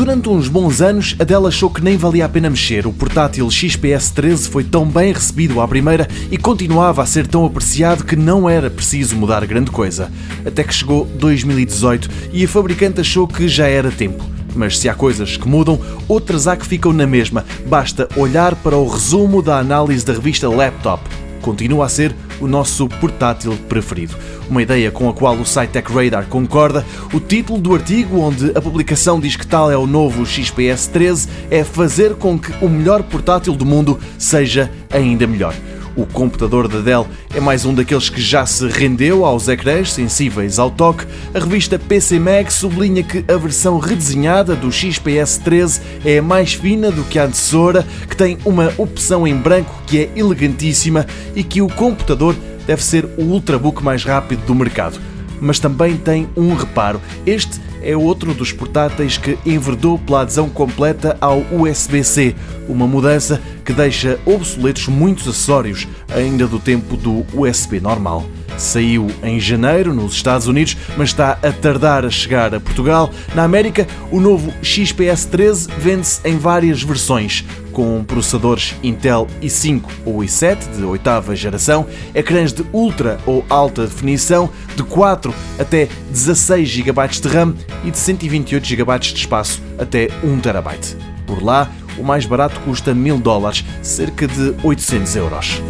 Durante uns bons anos, a Dell achou que nem valia a pena mexer. O portátil XPS 13 foi tão bem recebido à primeira e continuava a ser tão apreciado que não era preciso mudar grande coisa. Até que chegou 2018 e a fabricante achou que já era tempo. Mas se há coisas que mudam, outras há que ficam na mesma. Basta olhar para o resumo da análise da revista Laptop. Continua a ser o nosso portátil preferido. Uma ideia com a qual o site Tech Radar concorda. O título do artigo, onde a publicação diz que tal é o novo XPS 13, é fazer com que o melhor portátil do mundo seja ainda melhor. O computador da Dell é mais um daqueles que já se rendeu aos ecrãs sensíveis ao toque. A revista PC Mag sublinha que a versão redesenhada do XPS 13 é mais fina do que a antecessora, que tem uma opção em branco que é elegantíssima e que o computador deve ser o ultrabook mais rápido do mercado. Mas também tem um reparo. Este é outro dos portáteis que enverdou pela adesão completa ao USB-C, uma mudança que deixa obsoletos muitos acessórios ainda do tempo do USB normal. Saiu em janeiro nos Estados Unidos, mas está a tardar a chegar a Portugal. Na América, o novo XPS 13 vende-se em várias versões, com processadores Intel i5 ou i7 de oitava geração, ecrãs de ultra ou alta definição, de 4 até 16 GB de RAM e de 128 GB de espaço até 1 TB. Por lá, o mais barato custa 1000 dólares, cerca de 800 euros.